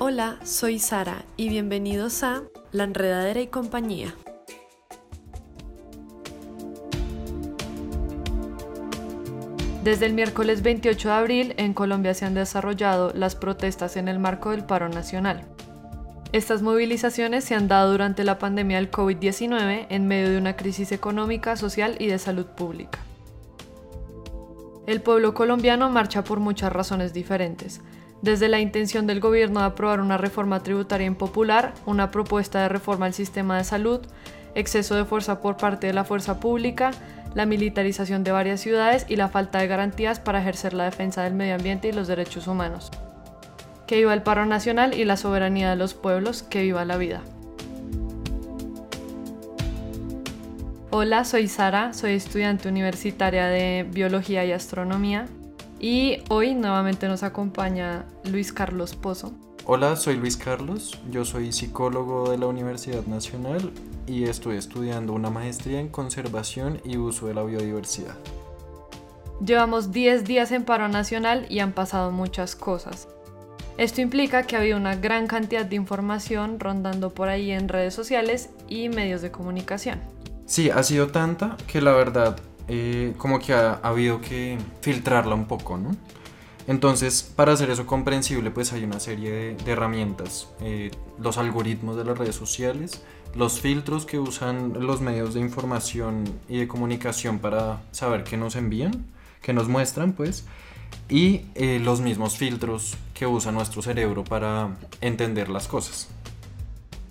Hola, soy Sara y bienvenidos a La Enredadera y Compañía. Desde el miércoles 28 de abril en Colombia se han desarrollado las protestas en el marco del paro nacional. Estas movilizaciones se han dado durante la pandemia del COVID-19 en medio de una crisis económica, social y de salud pública. El pueblo colombiano marcha por muchas razones diferentes, desde la intención del gobierno de aprobar una reforma tributaria impopular, una propuesta de reforma al sistema de salud, exceso de fuerza por parte de la fuerza pública, la militarización de varias ciudades y la falta de garantías para ejercer la defensa del medio ambiente y los derechos humanos. Que viva el paro nacional y la soberanía de los pueblos, que viva la vida. Hola, soy Sara, soy estudiante universitaria de Biología y Astronomía y hoy nuevamente nos acompaña Luis Carlos Pozo. Hola, soy Luis Carlos, yo soy psicólogo de la Universidad Nacional y estoy estudiando una maestría en conservación y uso de la biodiversidad. Llevamos 10 días en paro nacional y han pasado muchas cosas. Esto implica que ha habido una gran cantidad de información rondando por ahí en redes sociales y medios de comunicación. Sí, ha sido tanta que la verdad eh, como que ha, habido que filtrarla un poco, ¿no? Entonces, para hacer eso comprensible, pues hay una serie de, herramientas, eh, los algoritmos de las redes sociales, los filtros que usan los medios de información y de comunicación para saber qué nos envían, qué nos muestran, pues, y eh, los mismos filtros que usa nuestro cerebro para entender las cosas.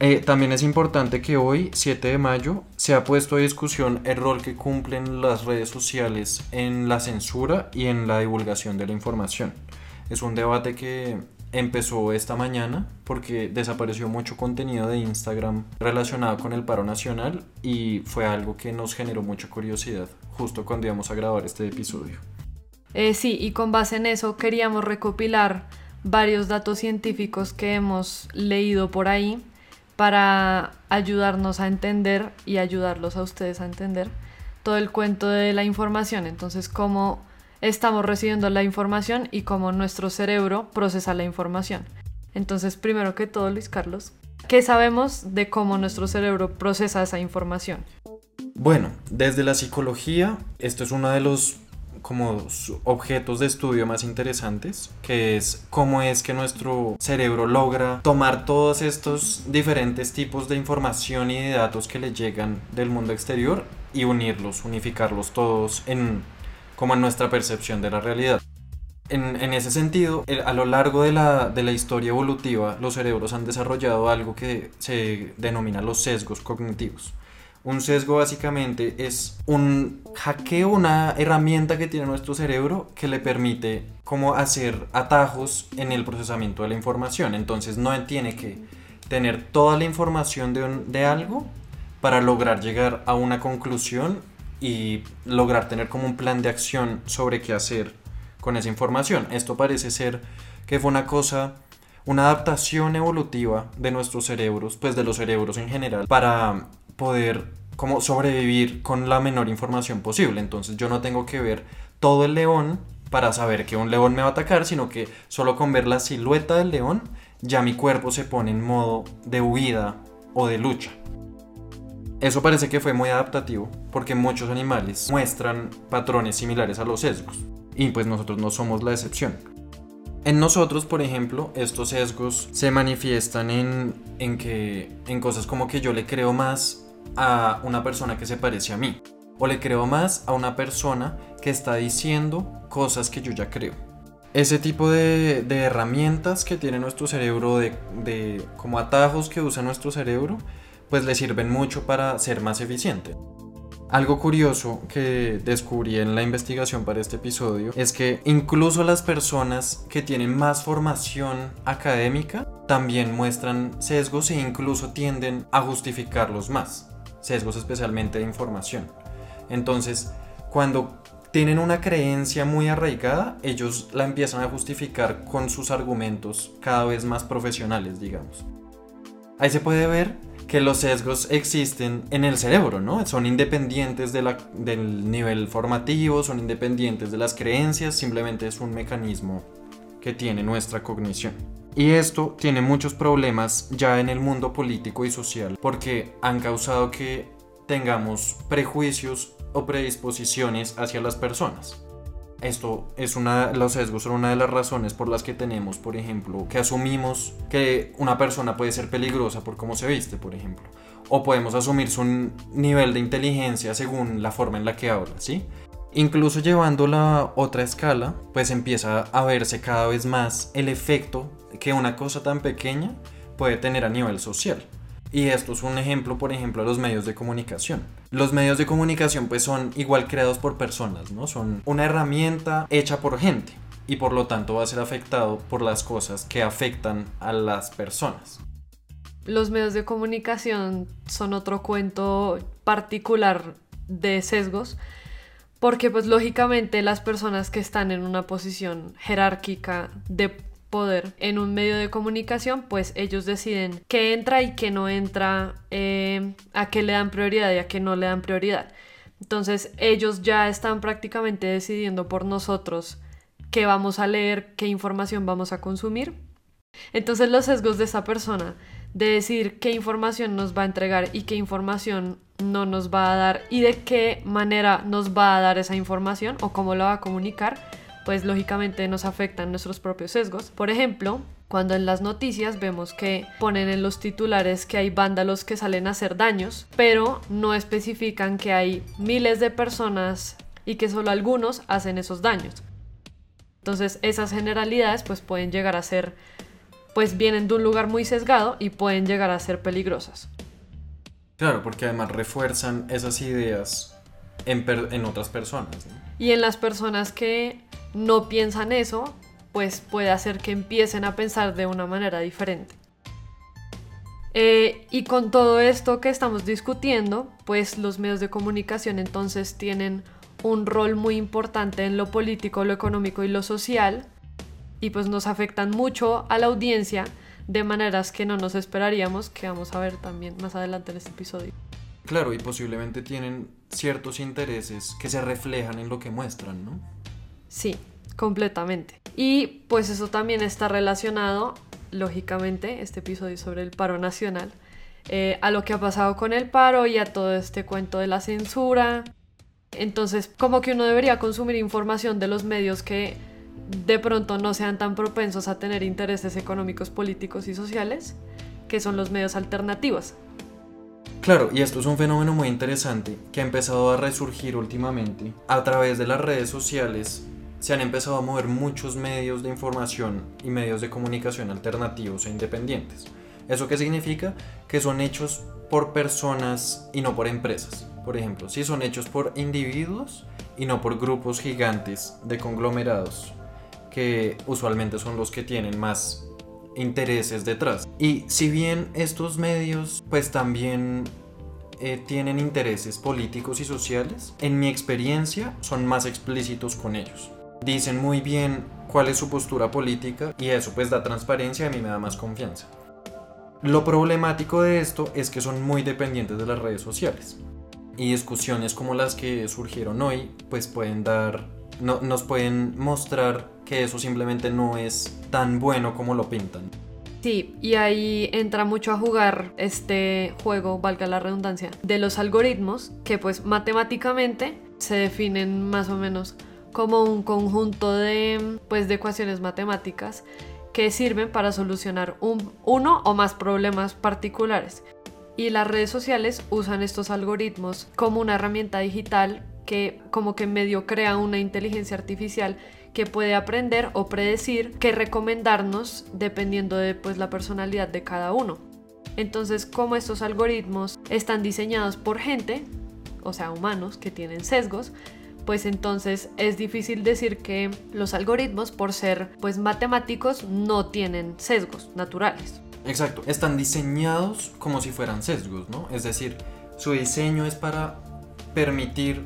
Eh, también es importante que hoy, 7 de mayo, se ha puesto a discusión el rol que cumplen las redes sociales en la censura y en la divulgación de la información. Es un debate que empezó esta mañana porque desapareció mucho contenido de Instagram relacionado con el paro nacional y fue algo que nos generó mucha curiosidad justo cuando íbamos a grabar este episodio. Eh, sí, y con base en eso queríamos recopilar varios datos científicos que hemos leído por ahí para ayudarnos a entender y ayudarlos a ustedes a entender todo el cuento de la información. Entonces, cómo estamos recibiendo la información y cómo nuestro cerebro procesa la información. Entonces, primero que todo, Luis Carlos, ¿qué sabemos de cómo nuestro cerebro procesa esa información? Bueno, desde la psicología, esto es uno de los como objetos de estudio más interesantes, que es cómo es que nuestro cerebro logra tomar todos estos diferentes tipos de información y de datos que le llegan del mundo exterior y unirlos, unificarlos todos en como en nuestra percepción de la realidad. En, ese sentido, a lo largo de la, de la, historia evolutiva, los cerebros han desarrollado algo que se denomina los sesgos cognitivos. Un sesgo básicamente es un hackeo, una herramienta que tiene nuestro cerebro que le permite como hacer atajos en el procesamiento de la información. Entonces no tiene que tener toda la información de, de algo para lograr llegar a una conclusión y lograr tener como un plan de acción sobre qué hacer con esa información. Esto parece ser que fue una cosa, una adaptación evolutiva de nuestros cerebros, pues de los cerebros en general, para poder como sobrevivir con la menor información posible. Entonces yo no tengo que ver todo el león para saber que un león me va a atacar, sino que solo con ver la silueta del león ya mi cuerpo se pone en modo de huida o de lucha. Eso parece que fue muy adaptativo porque muchos animales muestran patrones similares a los sesgos y pues nosotros no somos la excepción. En nosotros, por ejemplo, estos sesgos se manifiestan en, en que en cosas como que yo le creo más a una persona que se parece a mí. O le creo más a una persona que está diciendo cosas que yo ya creo. Ese tipo de, herramientas que tiene nuestro cerebro, de, como atajos que usa nuestro cerebro, pues le sirven mucho para ser más eficiente. Algo curioso que descubrí en la investigación para este episodio es que incluso las personas que tienen más formación académica también muestran sesgos e incluso tienden a justificarlos más sesgos especialmente de información. Entonces, cuando tienen una creencia muy arraigada, ellos la empiezan a justificar con sus argumentos cada vez más profesionales, digamos. Ahí se puede ver que los sesgos existen en el cerebro, ¿no? Son independientes del nivel formativo, son independientes de las creencias, simplemente es un mecanismo que tiene nuestra cognición. Y esto tiene muchos problemas ya en el mundo político y social porque han causado que tengamos prejuicios o predisposiciones hacia las personas. Esto es una, los sesgos son una de las razones por las que tenemos, por ejemplo, que asumimos que una persona puede ser peligrosa por cómo se viste, por ejemplo. O podemos asumir su nivel de inteligencia según la forma en la que habla, ¿sí? Incluso llevando la otra escala, pues empieza a verse cada vez más el efecto que una cosa tan pequeña puede tener a nivel social. Y esto es un ejemplo, por ejemplo, de los medios de comunicación. Los medios de comunicación pues son igual creados por personas, ¿no? Son una herramienta hecha por gente y por lo tanto va a ser afectado por las cosas que afectan a las personas. Los medios de comunicación son otro cuento particular de sesgos porque pues lógicamente las personas que están en una posición jerárquica de poder en un medio de comunicación, pues ellos deciden qué entra y qué no entra, eh, a qué le dan prioridad y a qué no le dan prioridad. Entonces ellos ya están prácticamente decidiendo por nosotros qué vamos a leer, qué información vamos a consumir. Entonces los sesgos de esa persona de decir qué información nos va a entregar y qué información no nos va a dar y de qué manera nos va a dar esa información o cómo la va a comunicar, pues lógicamente nos afectan nuestros propios sesgos. Por ejemplo, cuando en las noticias vemos que ponen en los titulares que hay vándalos que salen a hacer daños, pero no especifican que hay miles de personas y que solo algunos hacen esos daños. Entonces esas generalidades pues pueden llegar a ser, pues vienen de un lugar muy sesgado y pueden llegar a ser peligrosas. Claro, porque además refuerzan esas ideas en, otras personas. Y en las personas que no piensan eso, pues puede hacer que empiecen a pensar de una manera diferente. Eh, y con todo esto que estamos discutiendo, pues los medios de comunicación entonces tienen un rol muy importante en lo político, lo económico y lo social, y pues nos afectan mucho a la audiencia de maneras que no nos esperaríamos, que vamos a ver también más adelante en este episodio. Claro, y posiblemente tienen ciertos intereses que se reflejan en lo que muestran, ¿no? Sí, completamente. Y pues eso también está relacionado, lógicamente, este episodio sobre el paro nacional, eh, a lo que ha pasado con el paro y a todo este cuento de la censura. Entonces, como que uno debería consumir información de los medios que de pronto no sean tan propensos a tener intereses económicos, políticos y sociales, que son los medios alternativos. Claro, y esto es un fenómeno muy interesante que ha empezado a resurgir últimamente a través de las redes sociales se han empezado a mover muchos medios de información y medios de comunicación alternativos e independientes. ¿Eso qué significa? Que son hechos por personas y no por empresas. Por ejemplo, si son hechos por individuos y no por grupos gigantes de conglomerados, que usualmente son los que tienen más intereses detrás. Y si bien estos medios pues también eh, tienen intereses políticos y sociales, en mi experiencia son más explícitos con ellos dicen muy bien cuál es su postura política y eso pues da transparencia y a mí me da más confianza. Lo problemático de esto es que son muy dependientes de las redes sociales y discusiones como las que surgieron hoy pues pueden dar, no, nos pueden mostrar que eso simplemente no es tan bueno como lo pintan. Sí, y ahí entra mucho a jugar este juego, valga la redundancia, de los algoritmos que pues matemáticamente se definen más o menos como un conjunto de, pues, de ecuaciones matemáticas que sirven para solucionar un, uno o más problemas particulares. Y las redes sociales usan estos algoritmos como una herramienta digital que como que medio crea una inteligencia artificial que puede aprender o predecir qué recomendarnos dependiendo de pues, la personalidad de cada uno. Entonces, como estos algoritmos están diseñados por gente, o sea, humanos que tienen sesgos, pues entonces es difícil decir que los algoritmos, por ser pues matemáticos, no tienen sesgos naturales. Exacto, están diseñados como si fueran sesgos, ¿no? Es decir, su diseño es para permitir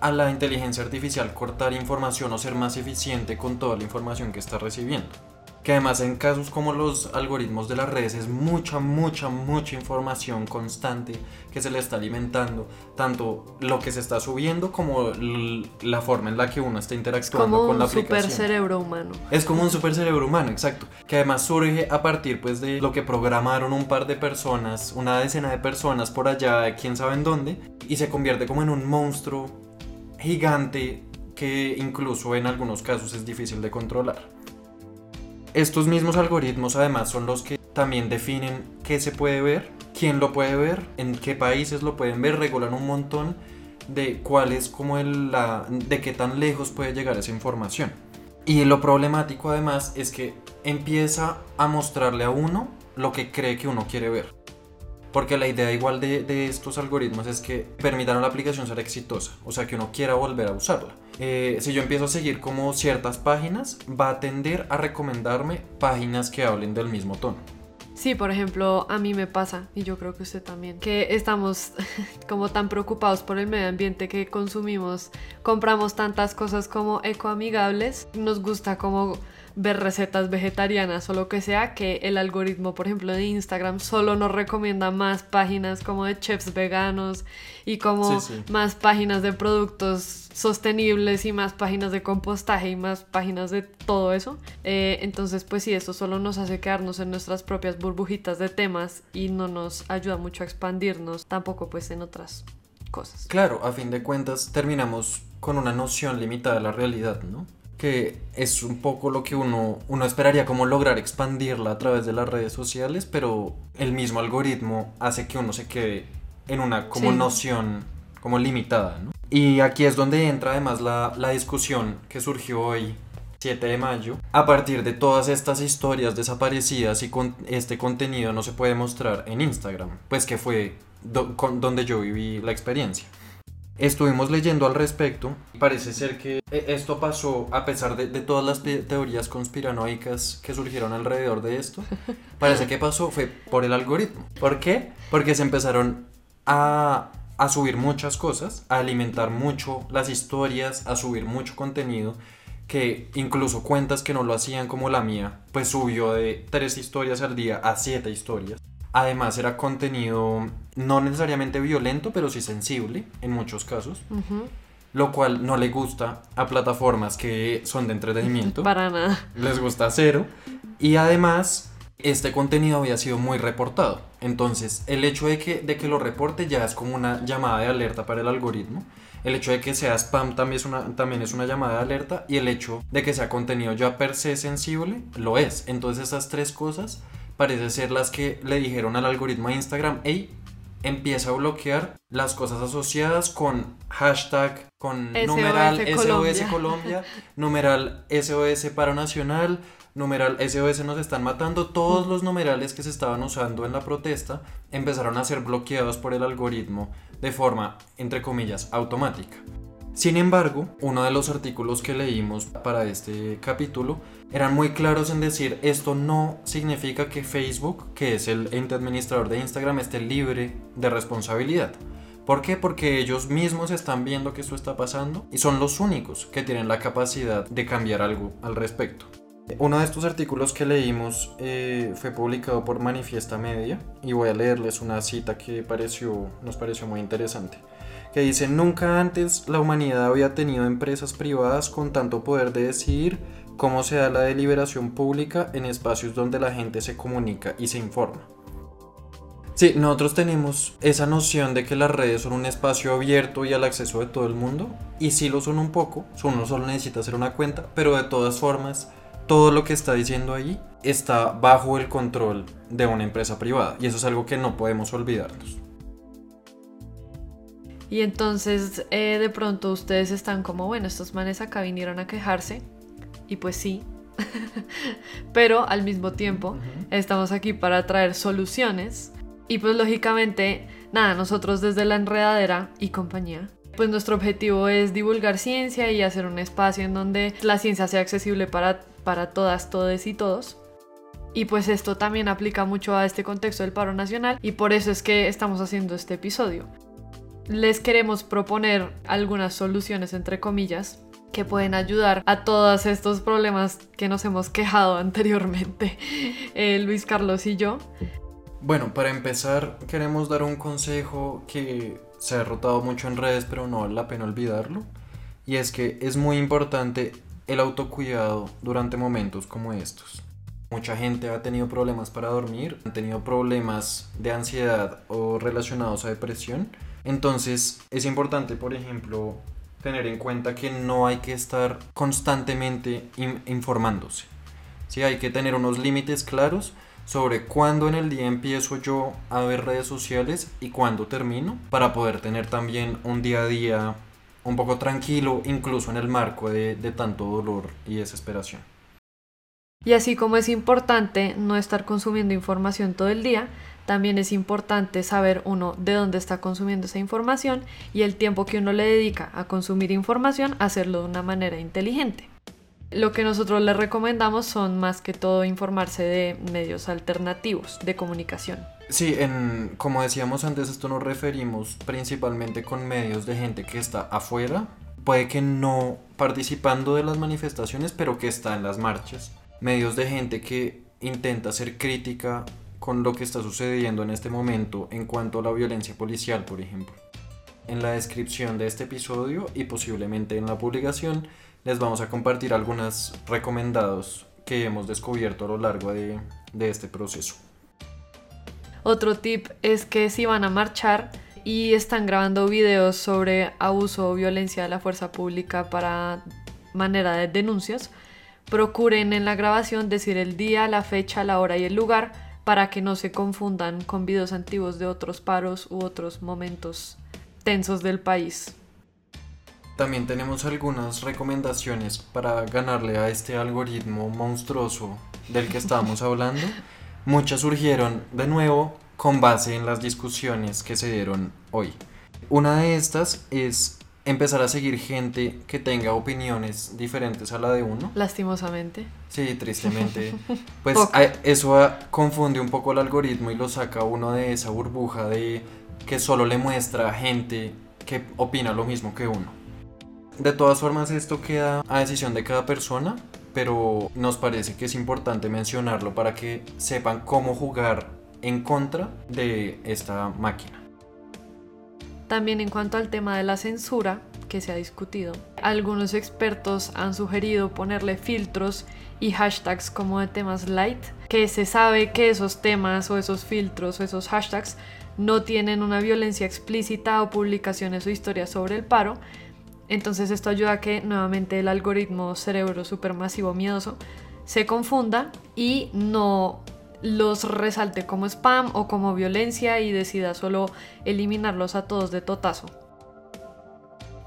a la inteligencia artificial cortar información o ser más eficiente con toda la información que está recibiendo. que además en casos como los algoritmos de las redes es mucha, mucha, mucha información constante que se le está alimentando, tanto lo que se está subiendo como la forma en la que uno está interactuando con la aplicación. Como un super cerebro humano. Es como un super cerebro humano, exacto, que además surge a partir pues de lo que programaron un par de personas, una decena de personas por allá, quién sabe en dónde, y se convierte como en un monstruo gigante que incluso en algunos casos es difícil de controlar. Estos mismos algoritmos además son los que también definen qué se puede ver, quién lo puede ver, en qué países lo pueden ver, regulan un montón de cuál es como el, de qué tan lejos puede llegar esa información. Y lo problemático además es que empieza a mostrarle a uno lo que cree que uno quiere ver. Porque la idea igual de, de estos algoritmos es que permitan a la aplicación ser exitosa, o sea que uno quiera volver a usarla. Eh, si yo empiezo a seguir como ciertas páginas, va a tender a recomendarme páginas que hablen del mismo tono. Sí, por ejemplo, a mí me pasa, y yo creo que usted también, que estamos como tan preocupados por el medio ambiente que consumimos, compramos tantas cosas como ecoamigables, nos gusta como ver recetas vegetarianas o lo que sea, que el algoritmo, por ejemplo, de Instagram solo nos recomienda más páginas como de chefs veganos y como más páginas de productos sostenibles y más páginas de compostaje y más páginas de todo eso. Eh, entonces, pues sí, esto solo nos hace quedarnos en nuestras propias burbujitas de temas y no nos ayuda mucho a expandirnos tampoco pues en otras cosas. Claro, a fin de cuentas terminamos con una noción limitada de la realidad, ¿no? Que es un poco lo que uno, uno esperaría como lograr expandirla a través de las redes sociales, pero el mismo algoritmo hace que uno se quede en una como noción como limitada. ¿no? Y aquí es donde entra además la, la discusión que surgió hoy 7 de mayo, a partir de todas estas historias desaparecidas y con este contenido no se puede mostrar en Instagram, pues que fue donde yo viví la experiencia. Estuvimos leyendo al respecto y parece ser que e, esto pasó a pesar de, todas las teorías conspiranoicas que surgieron alrededor de esto. Parece que pasó fue por el algoritmo. ¿Por qué? Porque se empezaron a, a subir muchas cosas, a alimentar mucho las historias, a subir mucho contenido que incluso cuentas que no lo hacían como la mía, pues subió de tres historias al día a siete historias. Además era contenido no necesariamente violento, pero sí sensible en muchos casos. Lo cual no le gusta a plataformas que son de entretenimiento. Para nada. Les gusta cero. Y además, este contenido había sido muy reportado. Entonces, el hecho de que, de que lo reporte ya es como una llamada de alerta para el algoritmo. El hecho de que sea spam también es, una, también es una llamada de alerta. Y el hecho de que sea contenido ya per se sensible, lo es. Entonces, esas tres cosas parece ser las que le dijeron al algoritmo de Instagram, hey, empieza a bloquear las cosas asociadas con hashtag, con numeral SOS Colombia, numeral SOS Paro Nacional, numeral SOS nos están matando, todos los numerales que se estaban usando en la protesta empezaron a ser bloqueados por el algoritmo de forma, entre comillas, automática. Sin embargo, uno de los artículos que leímos para este capítulo eran muy claros en decir esto no significa que Facebook, que es el ente administrador de Instagram, esté libre de responsabilidad. ¿Por qué? Porque ellos mismos están viendo que esto está pasando y son los únicos que tienen la capacidad de cambiar algo al respecto. Uno de estos artículos que leímos eh, fue publicado por Manifiesta Media y voy a leerles una cita que pareció, nos pareció muy interesante que dice, nunca antes la humanidad había tenido empresas privadas con tanto poder de decidir cómo se da la deliberación pública en espacios donde la gente se comunica y se informa. Sí, nosotros tenemos esa noción de que las redes son un espacio abierto y al acceso de todo el mundo, y sí lo son un poco, uno solo necesita hacer una cuenta, pero de todas formas, todo lo que está diciendo ahí está bajo el control de una empresa privada, y eso es algo que no podemos olvidarnos. Y entonces eh, de pronto ustedes están como, bueno, estos manes acá vinieron a quejarse. Y pues sí. Pero al mismo tiempo estamos aquí para traer soluciones. Y pues lógicamente, nada, nosotros desde la enredadera y compañía, pues nuestro objetivo es divulgar ciencia y hacer un espacio en donde la ciencia sea accesible para, para todas, todes y todos. Y pues esto también aplica mucho a este contexto del paro nacional y por eso es que estamos haciendo este episodio les queremos proponer algunas soluciones, entre comillas, que pueden ayudar a todos estos problemas que nos hemos quejado anteriormente, eh, Luis Carlos y yo. Bueno, para empezar, queremos dar un consejo que se ha rotado mucho en redes, pero no vale la pena olvidarlo. Y es que es muy importante el autocuidado durante momentos como estos. Mucha gente ha tenido problemas para dormir, han tenido problemas de ansiedad o relacionados a depresión. Entonces es importante, por ejemplo, tener en cuenta que no hay que estar constantemente informándose. Sí, hay que tener unos límites claros sobre cuándo en el día empiezo yo a ver redes sociales y cuándo termino para poder tener también un día a día un poco tranquilo, incluso en el marco de, tanto dolor y desesperación. Y así como es importante no estar consumiendo información todo el día, también es importante saber uno de dónde está consumiendo esa información y el tiempo que uno le dedica a consumir información, hacerlo de una manera inteligente. Lo que nosotros le recomendamos son más que todo informarse de medios alternativos de comunicación. Sí, en, como decíamos antes, esto nos referimos principalmente con medios de gente que está afuera, puede que no participando de las manifestaciones, pero que está en las marchas medios de gente que intenta ser crítica con lo que está sucediendo en este momento en cuanto a la violencia policial, por ejemplo. En la descripción de este episodio y posiblemente en la publicación les vamos a compartir algunos recomendados que hemos descubierto a lo largo de, este proceso. Otro tip es que si van a marchar y están grabando videos sobre abuso o violencia de la fuerza pública para manera de denuncias, Procuren en la grabación decir el día, la fecha, la hora y el lugar para que no se confundan con videos antiguos de otros paros u otros momentos tensos del país. También tenemos algunas recomendaciones para ganarle a este algoritmo monstruoso del que estábamos hablando. Muchas surgieron de nuevo con base en las discusiones que se dieron hoy. Una de estas es empezar a seguir gente que tenga opiniones diferentes a la de uno. Lastimosamente. Sí, tristemente. Pues eso confunde un poco el algoritmo y lo saca uno de esa burbuja de que solo le muestra gente que opina lo mismo que uno. De todas formas, esto queda a decisión de cada persona, pero nos parece que es importante mencionarlo para que sepan cómo jugar en contra de esta máquina. También en cuanto al tema de la censura que se ha discutido, algunos expertos han sugerido ponerle filtros y hashtags como de temas light, que se sabe que esos temas o esos filtros o esos hashtags no tienen una violencia explícita o publicaciones o historias sobre el paro. Entonces esto ayuda a que nuevamente el algoritmo cerebro supermasivo miedoso se confunda y no los resalte como spam o como violencia y decida solo eliminarlos a todos de totazo.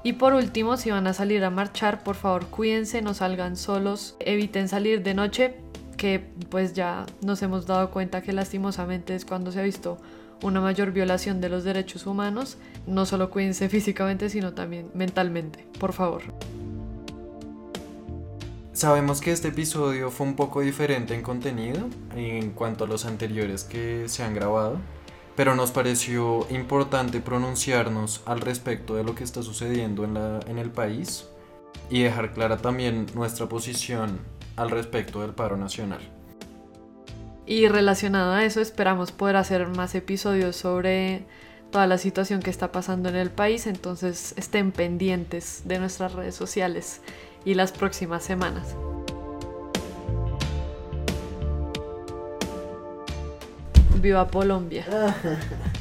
Y por último, si van a salir a marchar, por favor cuídense, no salgan solos, eviten salir de noche, que pues ya nos hemos dado cuenta que lastimosamente es cuando se ha visto una mayor violación de los derechos humanos. No solo cuídense físicamente, sino también mentalmente, por favor. Sabemos que este episodio fue un poco diferente en contenido en cuanto a los anteriores que se han grabado, pero nos pareció importante pronunciarnos al respecto de lo que está sucediendo en, la, en el país y dejar clara también nuestra posición al respecto del paro nacional. Y relacionado a eso, esperamos poder hacer más episodios sobre toda la situación que está pasando en el país, entonces estén pendientes de nuestras redes sociales y las próximas semanas. Viva Colombia.